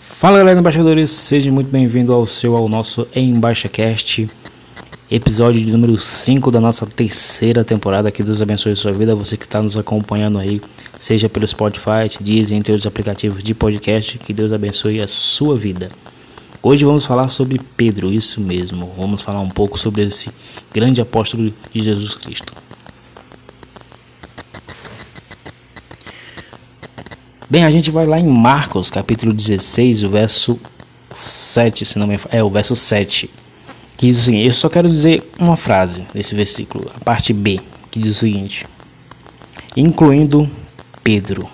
Fala galera embaixadores, sejam muito bem-vindos ao seu, ao nosso EmbaixaCast, episódio de número 5 da nossa terceira temporada. Que Deus abençoe a sua vida, você que está nos acompanhando aí, seja pelo Spotify, Deezer, entre outros aplicativos de podcast, que Deus abençoe a sua vida. Hoje vamos falar sobre Pedro, isso mesmo, vamos falar um pouco sobre esse grande apóstolo de Jesus Cristo. Bem, a gente vai lá em Marcos, capítulo 16, o verso 7, se não me é o verso 7. Que diz o seguinte: Eu só quero dizer uma frase desse versículo, a parte B, que diz o seguinte: incluindo Pedro.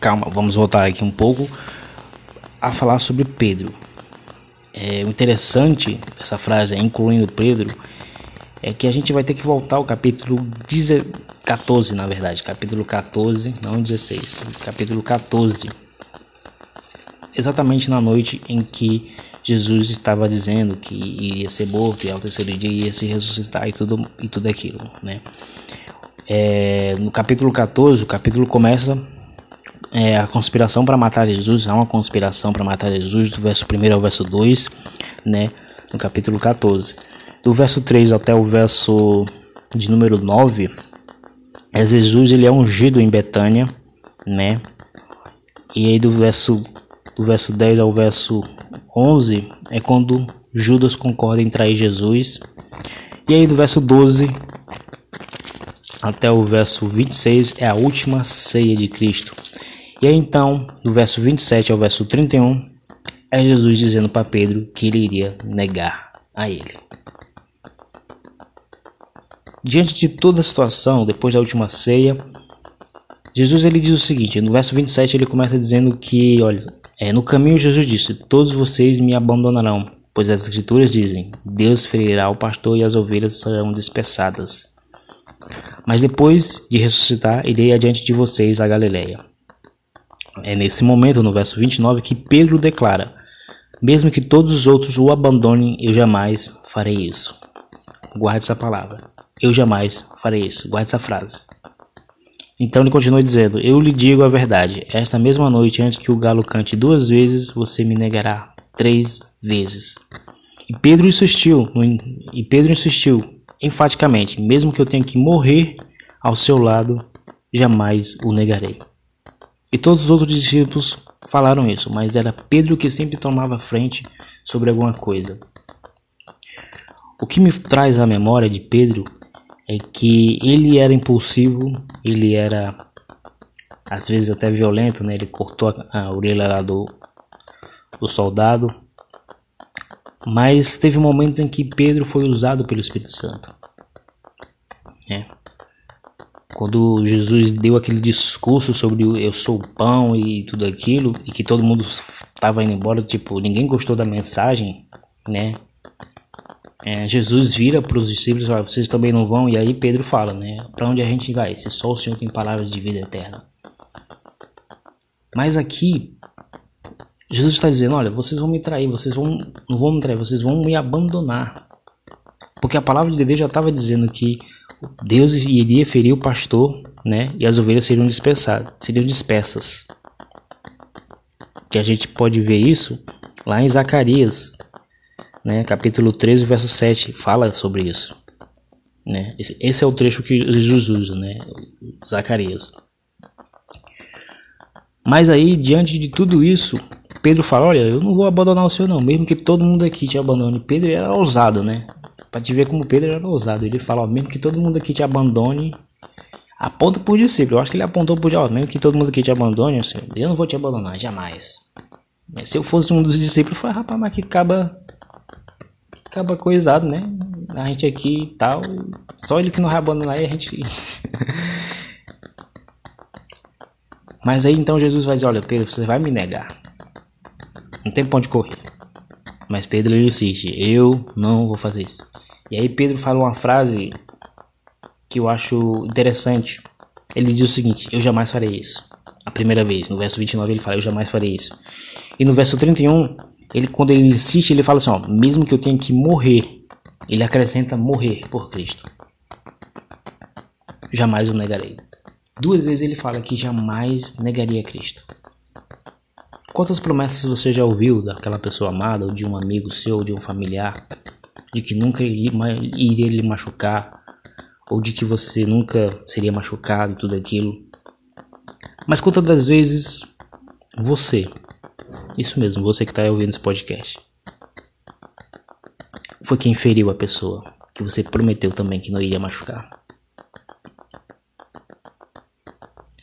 Calma, vamos voltar aqui um pouco a falar sobre Pedro. É, o interessante dessa frase, incluindo Pedro, é que a gente vai ter que voltar ao capítulo 14, na verdade, capítulo 14, não 16, capítulo 14. Exatamente na noite em que Jesus estava dizendo que iria ser morto e ao terceiro dia ia se ressuscitar e tudo, e tudo aquilo, né? É, no capítulo 14, o capítulo começa é, a conspiração para matar Jesus, há uma conspiração para matar Jesus, do verso 1 ao verso 2, né? No capítulo 14. Do verso 3 até o verso de número 9, é Jesus ele é ungido em Betânia, né? E aí do verso do verso 10 ao verso 11 é quando Judas concorda em trair Jesus. E aí do verso 12 até o verso 26 é a última ceia de Cristo. E aí então, do verso 27 ao verso 31, é Jesus dizendo para Pedro que ele iria negar a ele. Diante de toda a situação, depois da última ceia, Jesus ele diz o seguinte, no verso 27 ele começa dizendo que, olha, é, no caminho Jesus disse, todos vocês me abandonarão, pois as escrituras dizem, Deus ferirá o pastor e as ovelhas serão dispersadas. Mas depois de ressuscitar, irei adiante de vocês a Galileia. É nesse momento, no verso 29, que Pedro declara, mesmo que todos os outros o abandonem, eu jamais farei isso. Guarde essa palavra. Eu jamais farei isso. Guarde essa frase. Então ele continua dizendo: Eu lhe digo a verdade. Esta mesma noite, antes que o galo cante duas vezes, você me negará três vezes. E Pedro insistiu, e Pedro insistiu enfaticamente: Mesmo que eu tenha que morrer ao seu lado, jamais o negarei. E todos os outros discípulos falaram isso, mas era Pedro que sempre tomava frente sobre alguma coisa. O que me traz à memória de Pedro é que ele era impulsivo, ele era às vezes até violento, né? Ele cortou a, orelha lá do, do soldado. Mas teve momentos em que Pedro foi usado pelo Espírito Santo. Né? Quando Jesus deu aquele discurso sobre eu sou o pão e tudo aquilo, e que todo mundo estava indo embora, tipo, ninguém gostou da mensagem, né? É, Jesus vira para os discípulos e fala: Vocês também não vão? E aí Pedro fala: né, Para onde a gente vai? Se só o Senhor tem palavras de vida eterna. Mas aqui, Jesus está dizendo: Olha, vocês vão me trair, vocês vão, não vão me trair, vocês vão me abandonar. Porque a palavra de Deus já estava dizendo que Deus iria ferir o pastor, né? E as ovelhas seriam dispersadas, seriam dispersas. Que a gente pode ver isso lá em Zacarias, né, capítulo 13, verso 7, fala sobre isso. Né? Esse, esse é o trecho que Jesus usa, né? Zacarias. Mas aí, diante de tudo isso, Pedro fala: Olha, eu não vou abandonar o Senhor, não, mesmo que todo mundo aqui te abandone. Pedro era ousado, né? Para te ver como Pedro era ousado. Ele fala: ó, Mesmo que todo mundo aqui te abandone, aponta por discípulo. Eu acho que ele apontou por ó, mesmo que todo mundo aqui te abandone, eu não vou te abandonar, jamais. Mas se eu fosse um dos discípulos, falei: Rapaz, mas que acaba acaba coisado, né? A gente aqui e tal. Só ele que não vai abandonar e a gente. Mas aí então Jesus vai dizer: Olha, Pedro, você vai me negar. Não tem ponto de correr. Mas Pedro ele insiste: Eu não vou fazer isso. E aí Pedro fala uma frase que eu acho interessante. Ele diz o seguinte: Eu jamais farei isso. A primeira vez. No verso 29 ele fala: Eu jamais farei isso. E no verso 31 ele quando ele insiste, ele fala assim, ó, mesmo que eu tenha que morrer, ele acrescenta morrer por Cristo. Jamais o negarei. Duas vezes ele fala que jamais negaria Cristo. Quantas promessas você já ouviu daquela pessoa amada, ou de um amigo seu, ou de um familiar, de que nunca iria lhe machucar, ou de que você nunca seria machucado e tudo aquilo? Mas quantas das vezes você, isso mesmo, você que está ouvindo esse podcast, foi quem feriu a pessoa que você prometeu também que não iria machucar?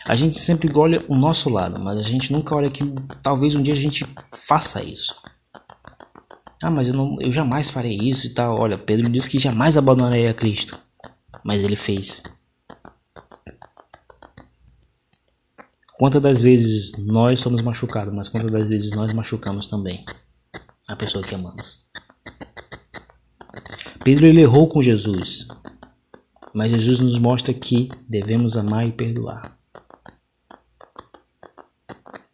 A gente sempre olha o nosso lado, mas a gente nunca olha que talvez um dia a gente faça isso. Ah, mas eu, não, eu jamais farei isso e tal. Olha, Pedro disse que jamais abandonaria Cristo, mas ele fez. Quantas das vezes nós somos machucados, mas quantas das vezes nós machucamos também a pessoa que amamos? Pedro ele errou com Jesus, mas Jesus nos mostra que devemos amar e perdoar.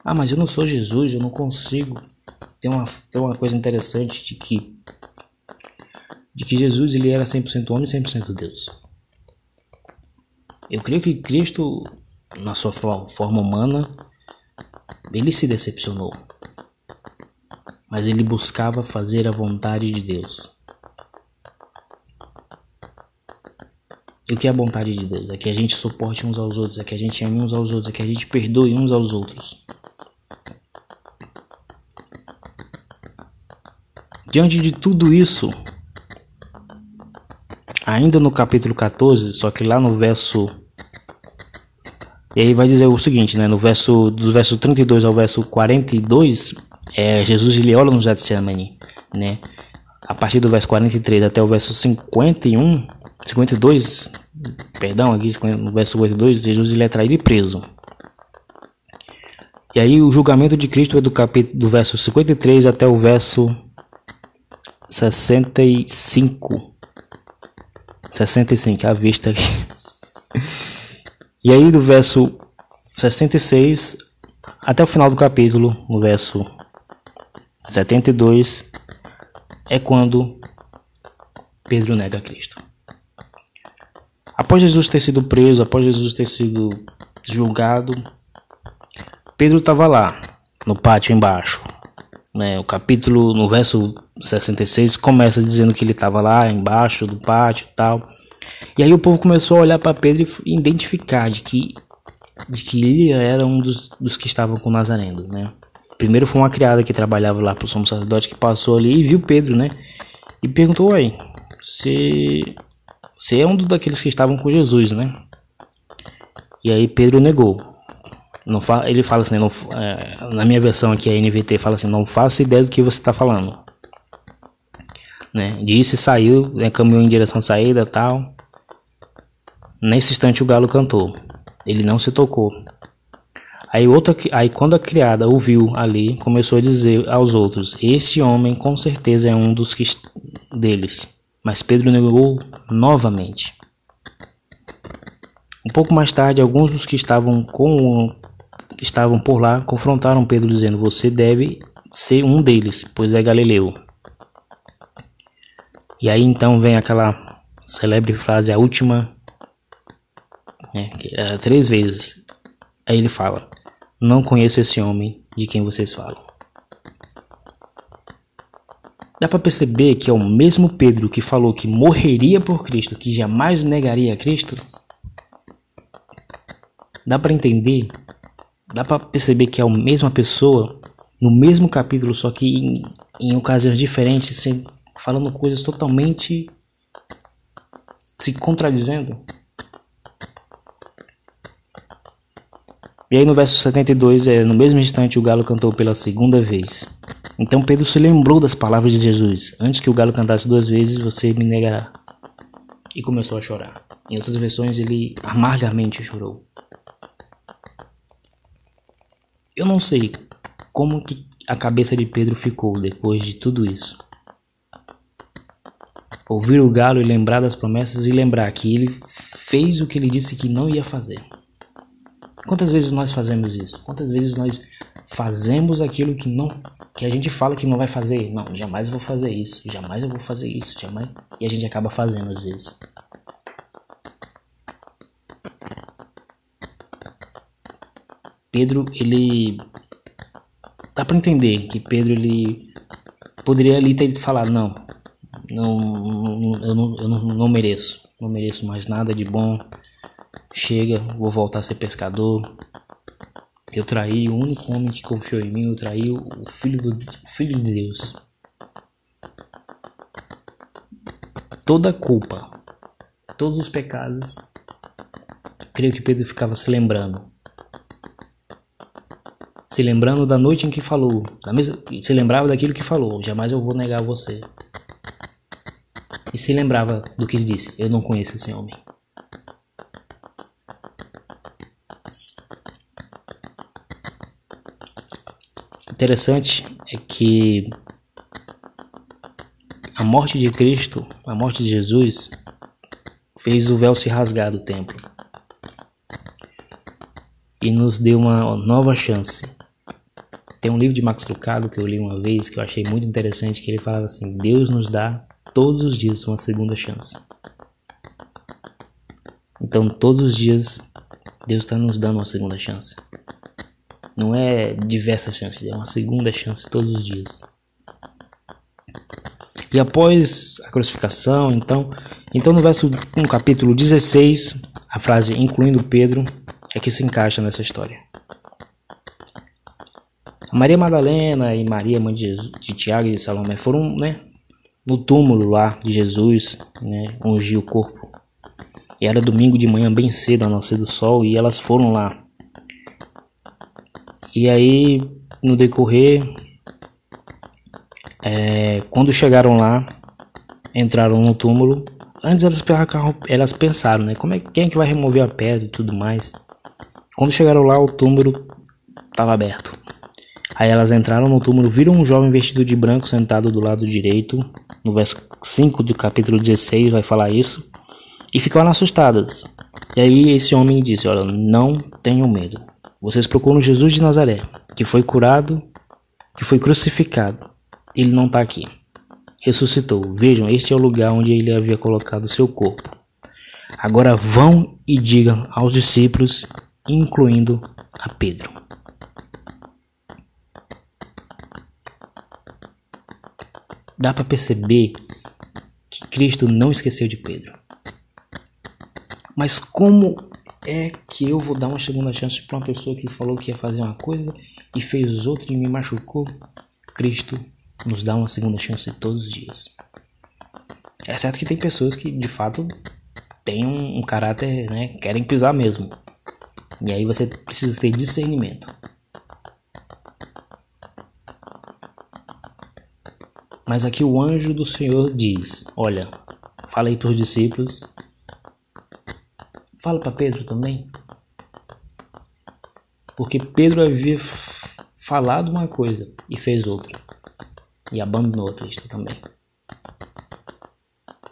Ah, mas eu não sou Jesus, eu não consigo. Tem uma, tem uma coisa interessante de que de que Jesus ele era 100% homem e 100% Deus. Eu creio que Cristo, na sua forma humana, ele se decepcionou. Mas ele buscava fazer a vontade de Deus. E o que é a vontade de Deus? É que a gente suporte uns aos outros, é que a gente ame uns aos outros, é que a gente perdoe uns aos outros. Diante de tudo isso, ainda no capítulo 14, só que lá no verso e aí vai dizer o seguinte, né, no verso do verso 32 ao verso 42, é Jesus ele olha no Getsemane, né? A partir do verso 43 até o verso 51, 52, perdão, aqui no verso 52, Jesus ele é traído e preso. E aí o julgamento de Cristo é do capítulo do verso 53 até o verso 65. 65, a vista aqui. E aí do verso 66 até o final do capítulo, no verso 72, é quando Pedro nega Cristo. Após Jesus ter sido preso, após Jesus ter sido julgado, Pedro estava lá, no pátio embaixo. Né? O capítulo, no verso 66 começa dizendo que ele estava lá embaixo do pátio e tal. E aí o povo começou a olhar para Pedro e identificar de que, de que ele era um dos, dos que estavam com Nazareno, né? Primeiro foi uma criada que trabalhava lá para o sumo sacerdote que passou ali e viu Pedro, né? E perguntou, oi, você, você é um daqueles que estavam com Jesus, né? E aí Pedro negou. Não fa ele fala assim, não, é, na minha versão aqui, a NVT fala assim, não faço ideia do que você está falando né? Disse, saiu, né, caminhou em direção à saída tal. Nesse instante o galo cantou. Ele não se tocou. Aí, outra, aí quando a criada ouviu ali, começou a dizer aos outros: Esse homem com certeza é um dos que, deles. Mas Pedro negou novamente. Um pouco mais tarde, alguns dos que estavam com estavam por lá confrontaram Pedro dizendo: Você deve ser um deles, pois é galileu. E aí então vem aquela celebre frase, a última, né, é três vezes. Aí ele fala: Não conheço esse homem de quem vocês falam. Dá para perceber que é o mesmo Pedro que falou que morreria por Cristo, que jamais negaria a Cristo? Dá para entender? Dá para perceber que é a mesma pessoa no mesmo capítulo, só que em, em ocasiões diferentes, falando coisas totalmente se contradizendo. E aí no verso 72, é, no mesmo instante o galo cantou pela segunda vez. Então Pedro se lembrou das palavras de Jesus. Antes que o galo cantasse duas vezes, você me negará. E começou a chorar. Em outras versões, ele amargamente chorou. Eu não sei como que a cabeça de Pedro ficou depois de tudo isso ouvir o galo e lembrar das promessas e lembrar que ele fez o que ele disse que não ia fazer. Quantas vezes nós fazemos isso? Quantas vezes nós fazemos aquilo que não que a gente fala que não vai fazer? Não, jamais vou fazer isso, jamais eu vou fazer isso, jamais. E a gente acaba fazendo às vezes. Pedro, ele dá para entender que Pedro ele poderia ali ter falado não, não eu, não, eu não, não mereço, não mereço mais nada de bom. Chega, vou voltar a ser pescador. Eu traí o único homem que confiou em mim, eu traí o filho, do, filho de Deus. Toda a culpa, todos os pecados, creio que Pedro ficava se lembrando. Se lembrando da noite em que falou, mesma, se lembrava daquilo que falou, jamais eu vou negar você. E se lembrava do que disse, eu não conheço esse homem. Interessante é que a morte de Cristo, a morte de Jesus, fez o véu se rasgar do templo e nos deu uma nova chance. Tem um livro de Max Lucado que eu li uma vez que eu achei muito interessante que ele falava assim: Deus nos dá todos os dias uma segunda chance. Então todos os dias Deus está nos dando uma segunda chance. Não é diversas chances, é uma segunda chance todos os dias. E após a crucificação, então, então no verso no capítulo 16, a frase incluindo Pedro é que se encaixa nessa história. Maria Madalena e Maria, mãe de, Jesus, de Tiago e de Salomé, foram né, no túmulo lá de Jesus, né, ungir o corpo. E era domingo de manhã, bem cedo, ao nascer do sol, e elas foram lá. E aí, no decorrer, é, quando chegaram lá, entraram no túmulo. Antes elas, elas pensaram, né? Como é, quem é que vai remover a pedra e tudo mais? Quando chegaram lá, o túmulo estava aberto. Aí elas entraram no túmulo, viram um jovem vestido de branco sentado do lado direito. No verso 5 do capítulo 16 vai falar isso. E ficaram assustadas. E aí esse homem disse: Olha, não tenham medo. Vocês procuram Jesus de Nazaré, que foi curado, que foi crucificado. Ele não está aqui. Ressuscitou. Vejam, este é o lugar onde ele havia colocado seu corpo. Agora vão e digam aos discípulos, incluindo a Pedro. Dá para perceber que Cristo não esqueceu de Pedro. Mas como é que eu vou dar uma segunda chance para uma pessoa que falou que ia fazer uma coisa e fez outra e me machucou? Cristo nos dá uma segunda chance todos os dias. É certo que tem pessoas que de fato têm um, um caráter, né, querem pisar mesmo. E aí você precisa ter discernimento. Mas aqui o anjo do Senhor diz: Olha, fala aí para os discípulos Fala para Pedro também. Porque Pedro havia falado uma coisa e fez outra. E abandonou a Cristo também.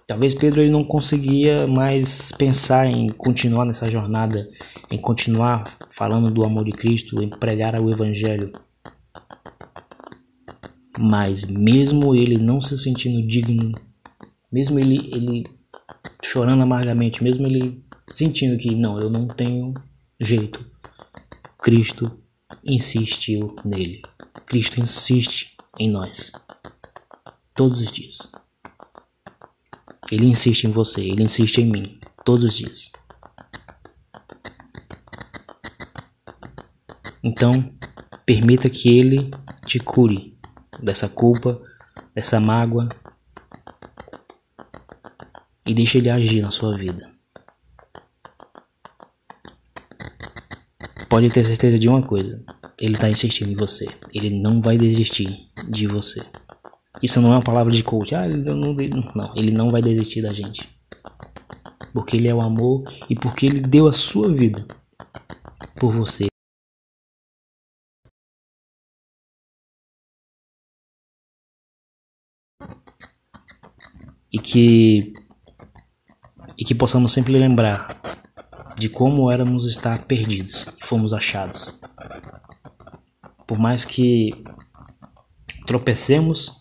Talvez Pedro ele não conseguia mais pensar em continuar nessa jornada, em continuar falando do amor de Cristo, em pregar o Evangelho. Mas mesmo ele não se sentindo digno, mesmo ele, ele chorando amargamente, mesmo ele sentindo que não, eu não tenho jeito. Cristo insistiu nele. Cristo insiste em nós. Todos os dias. Ele insiste em você, ele insiste em mim. Todos os dias. Então, permita que ele te cure dessa culpa, dessa mágoa e deixe ele agir na sua vida. Pode ter certeza de uma coisa: ele está insistindo em você. Ele não vai desistir de você. Isso não é uma palavra de coach. Ah, ele não, não, ele não vai desistir da gente. Porque ele é o amor e porque ele deu a sua vida por você. E que e que possamos sempre lembrar de como éramos estar perdidos e fomos achados. Por mais que tropecemos,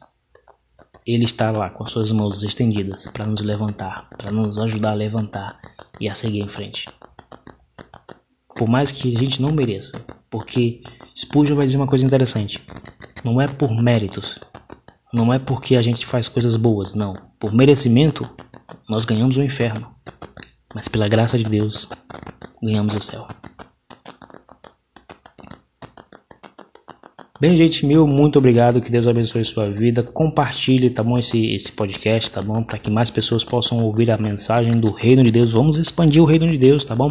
Ele está lá com as suas mãos estendidas para nos levantar, para nos ajudar a levantar e a seguir em frente. Por mais que a gente não mereça, porque Spurgeon vai dizer uma coisa interessante. Não é por méritos, não é porque a gente faz coisas boas, não. Por merecimento, nós ganhamos o inferno. Mas pela graça de Deus, ganhamos o céu. Bem, gente, meu muito obrigado. Que Deus abençoe sua vida. Compartilhe, tá bom, esse, esse podcast, tá bom? Para que mais pessoas possam ouvir a mensagem do Reino de Deus. Vamos expandir o Reino de Deus, tá bom?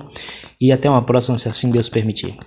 E até uma próxima, se assim Deus permitir.